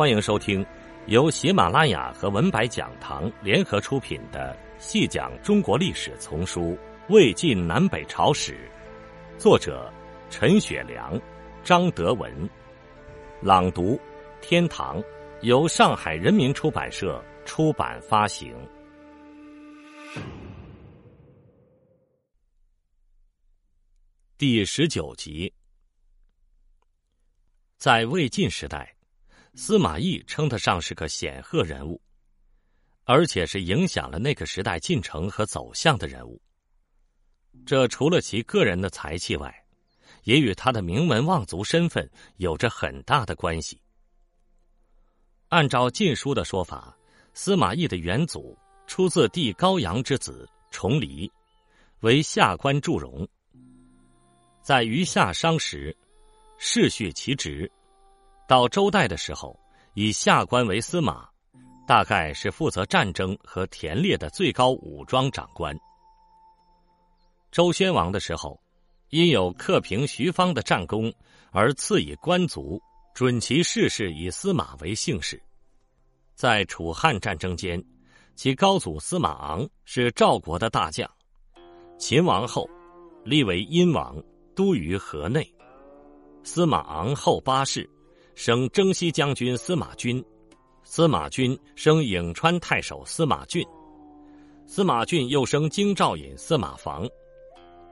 欢迎收听由喜马拉雅和文白讲堂联合出品的《细讲中国历史丛书·魏晋南北朝史》，作者陈雪良、张德文，朗读天堂，由上海人民出版社出版发行。第十九集，在魏晋时代。司马懿称得上是个显赫人物，而且是影响了那个时代进程和走向的人物。这除了其个人的才气外，也与他的名门望族身份有着很大的关系。按照《晋书》的说法，司马懿的元祖出自帝高阳之子重黎，为下官祝融。在余下商时，世续其职。到周代的时候，以下官为司马，大概是负责战争和田猎的最高武装长官。周宣王的时候，因有克平徐方的战功，而赐以官族，准其世事以司马为姓氏。在楚汉战争间，其高祖司马昂是赵国的大将，秦王后立为殷王，都于河内。司马昂后八世。升征西将军司马钧，司马钧升颍川太守司马俊，司马俊又升京兆尹司马防，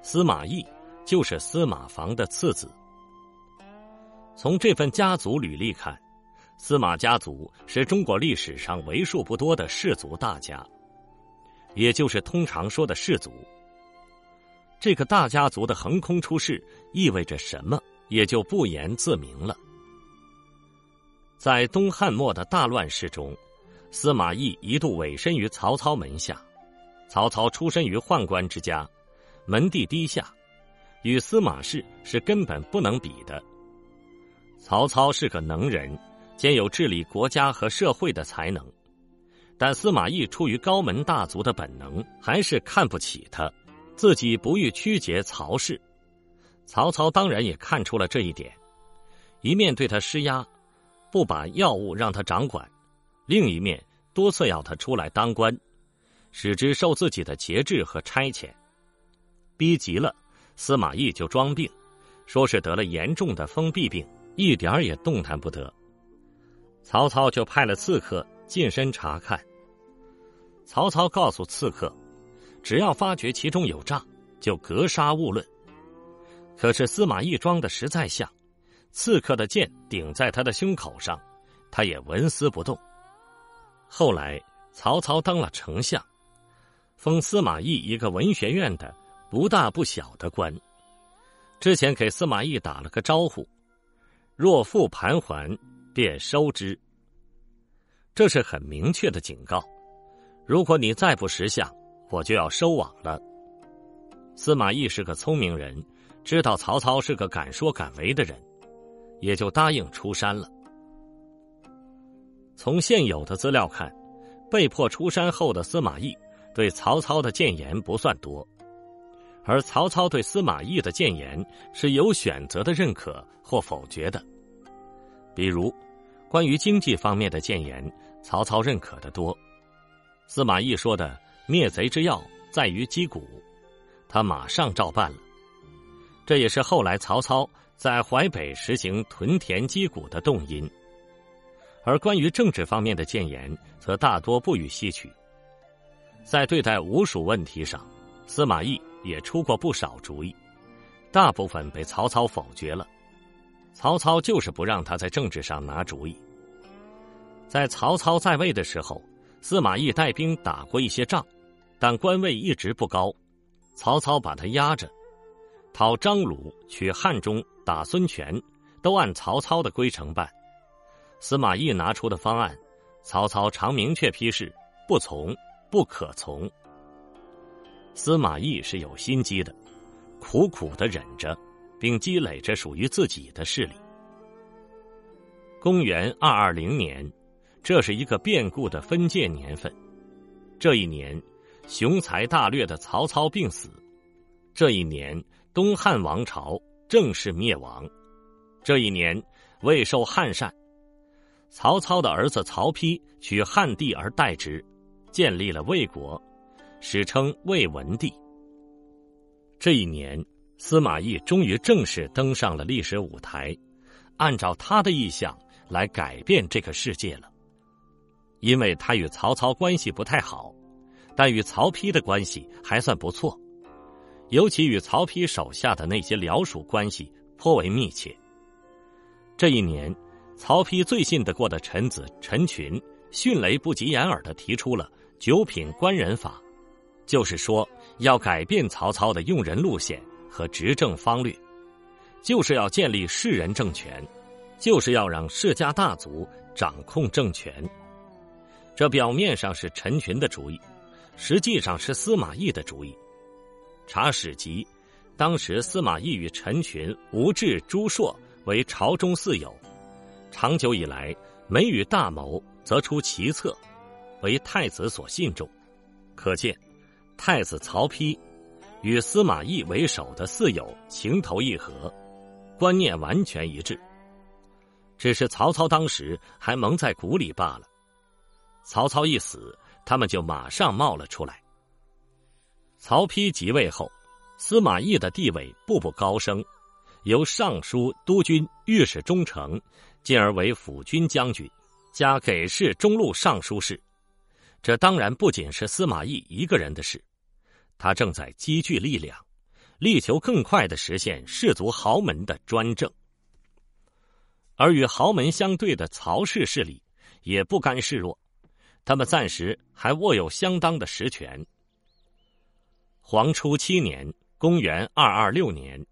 司马懿就是司马防的次子。从这份家族履历看，司马家族是中国历史上为数不多的氏族大家，也就是通常说的氏族。这个大家族的横空出世意味着什么，也就不言自明了。在东汉末的大乱世中，司马懿一度委身于曹操门下。曹操出身于宦官之家，门第低下，与司马氏是根本不能比的。曹操是个能人，兼有治理国家和社会的才能，但司马懿出于高门大族的本能，还是看不起他，自己不欲曲解曹氏。曹操当然也看出了这一点，一面对他施压。不把药物让他掌管，另一面多次要他出来当官，使之受自己的节制和差遣。逼急了，司马懿就装病，说是得了严重的封闭病，一点儿也动弹不得。曹操就派了刺客近身查看。曹操告诉刺客，只要发觉其中有诈，就格杀勿论。可是司马懿装的实在像。刺客的剑顶在他的胸口上，他也纹丝不动。后来曹操当了丞相，封司马懿一个文学院的不大不小的官。之前给司马懿打了个招呼：“若复盘桓，便收之。”这是很明确的警告：如果你再不识相，我就要收网了。司马懿是个聪明人，知道曹操是个敢说敢为的人。也就答应出山了。从现有的资料看，被迫出山后的司马懿对曹操的谏言不算多，而曹操对司马懿的谏言是有选择的认可或否决的。比如，关于经济方面的谏言，曹操认可的多。司马懿说的“灭贼之要在于击鼓”，他马上照办了。这也是后来曹操。在淮北实行屯田击鼓的动因，而关于政治方面的谏言，则大多不予吸取。在对待吴蜀问题上，司马懿也出过不少主意，大部分被曹操否决了。曹操就是不让他在政治上拿主意。在曹操在位的时候，司马懿带兵打过一些仗，但官位一直不高，曹操把他压着。讨张鲁、取汉中、打孙权，都按曹操的规程办。司马懿拿出的方案，曹操常明确批示不从，不可从。司马懿是有心机的，苦苦的忍着，并积累着属于自己的势力。公元二二零年，这是一个变故的分界年份。这一年，雄才大略的曹操病死。这一年。东汉王朝正式灭亡，这一年魏受汉禅，曹操的儿子曹丕取汉地而代之，建立了魏国，史称魏文帝。这一年，司马懿终于正式登上了历史舞台，按照他的意向来改变这个世界了。因为他与曹操关系不太好，但与曹丕的关系还算不错，尤其与曹丕手下的那些僚属关系颇为密切。这一年。曹丕最信得过的臣子陈群，迅雷不及掩耳的提出了九品官人法，就是说要改变曹操的用人路线和执政方略，就是要建立士人政权，就是要让世家大族掌控政权。这表面上是陈群的主意，实际上是司马懿的主意。查史籍，当时司马懿与陈群、吴质、朱硕为朝中四友。长久以来，每与大谋，则出奇策，为太子所信重。可见，太子曹丕与司马懿为首的四友情投意合，观念完全一致。只是曹操当时还蒙在鼓里罢了。曹操一死，他们就马上冒了出来。曹丕即位后，司马懿的地位步步高升，由尚书、督军、御史中丞。进而为辅军将军，加给事中路尚书事。这当然不仅是司马懿一个人的事，他正在积聚力量，力求更快的实现士族豪门的专政。而与豪门相对的曹氏势力也不甘示弱，他们暂时还握有相当的实权。黄初七年（公元二二六年），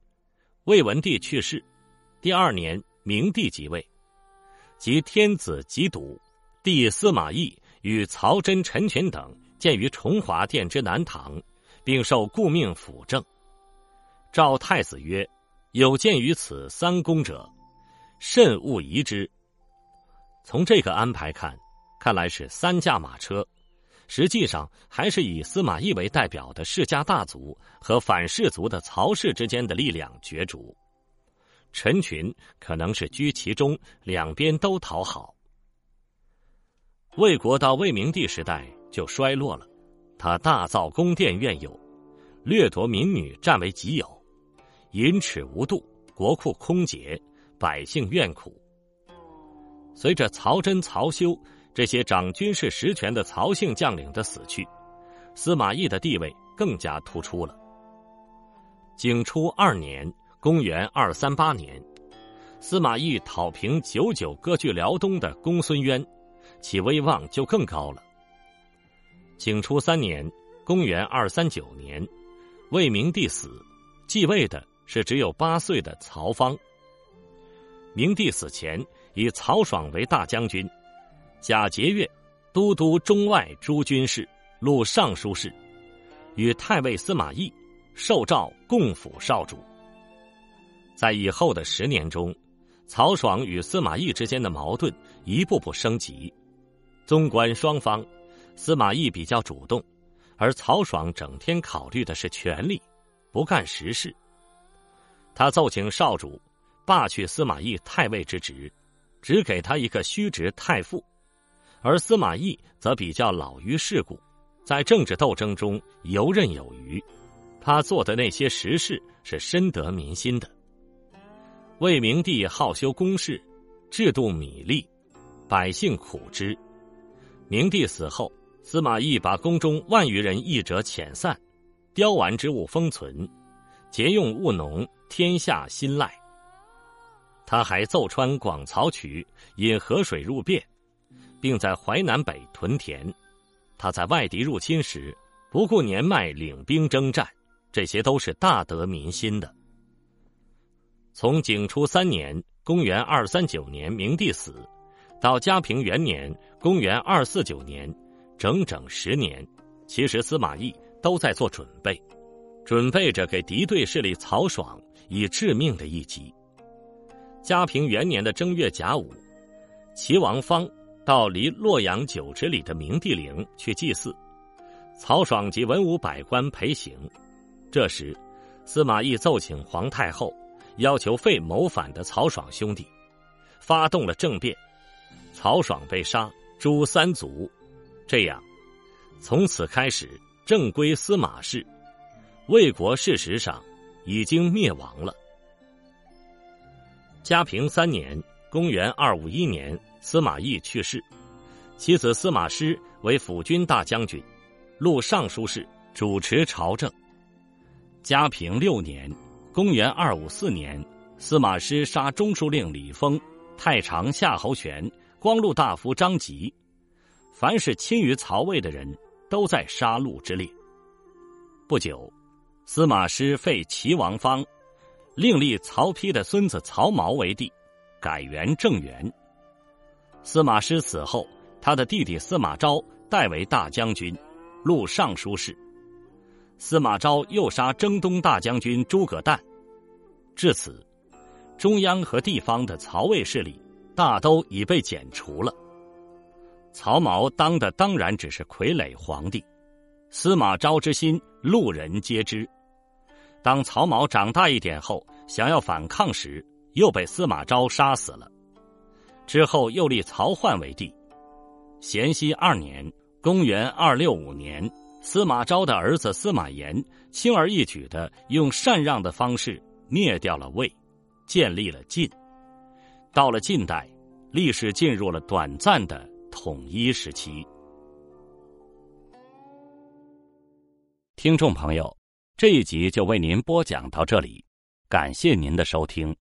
魏文帝去世，第二年，明帝即位。及天子及笃，帝司马懿与曹真、陈群等建于崇华殿之南堂，并受顾命辅政。赵太子曰：“有见于此三公者，慎勿疑之。”从这个安排看，看来是三驾马车，实际上还是以司马懿为代表的世家大族和反世族的曹氏之间的力量角逐。陈群可能是居其中，两边都讨好。魏国到魏明帝时代就衰落了，他大造宫殿苑游，掠夺民女占为己有，淫耻无度，国库空竭，百姓怨苦。随着曹真、曹休这些掌军事实权的曹姓将领的死去，司马懿的地位更加突出了。景初二年。公元二三八年，司马懿讨平久久割据辽东的公孙渊，其威望就更高了。景初三年，公元二三九年，魏明帝死，继位的是只有八岁的曹芳。明帝死前，以曹爽为大将军，贾节钺都督中外诸军事，录尚书事，与太尉司马懿受诏共辅少主。在以后的十年中，曹爽与司马懿之间的矛盾一步步升级。纵观双方，司马懿比较主动，而曹爽整天考虑的是权力，不干实事。他奏请少主罢去司马懿太尉之职，只给他一个虚职太傅。而司马懿则比较老于世故，在政治斗争中游刃有余。他做的那些实事是深得民心的。魏明帝好修宫室，制度米粒，百姓苦之。明帝死后，司马懿把宫中万余人役者遣散，雕完之物封存，节用务农，天下心赖。他还奏穿广曹渠，引河水入汴，并在淮南北屯田。他在外敌入侵时，不顾年迈领兵征战，这些都是大得民心的。从景初三年（公元二三九年）明帝死，到嘉平元年（公元二四九年），整整十年，其实司马懿都在做准备，准备着给敌对势力曹爽以致命的一击。嘉平元年的正月甲午，齐王方到离洛阳九尺里的明帝陵去祭祀，曹爽及文武百官陪行。这时，司马懿奏请皇太后。要求废谋反的曹爽兄弟，发动了政变，曹爽被杀，诛三族，这样，从此开始正规司马氏，魏国事实上已经灭亡了。嘉平三年（公元二五一年），司马懿去世，其子司马师为辅军大将军、录尚书事，主持朝政。嘉平六年（公元二五四年），司马师杀中书令李丰、太常夏侯玄、光禄大夫张吉，凡是亲于曹魏的人都在杀戮之列。不久，司马师废齐王方，另立曹丕的孙子曹髦为帝，改元正元。司马师死后，他的弟弟司马昭代为大将军，录尚书事。司马昭又杀征东大将军诸葛诞，至此，中央和地方的曹魏势力大都已被剪除了。曹髦当的当然只是傀儡皇帝，司马昭之心路人皆知。当曹髦长大一点后，想要反抗时，又被司马昭杀死了。之后又立曹奂为帝。咸熙二年（公元二六五年）。司马昭的儿子司马炎轻而易举的用禅让的方式灭掉了魏，建立了晋。到了近代，历史进入了短暂的统一时期。听众朋友，这一集就为您播讲到这里，感谢您的收听。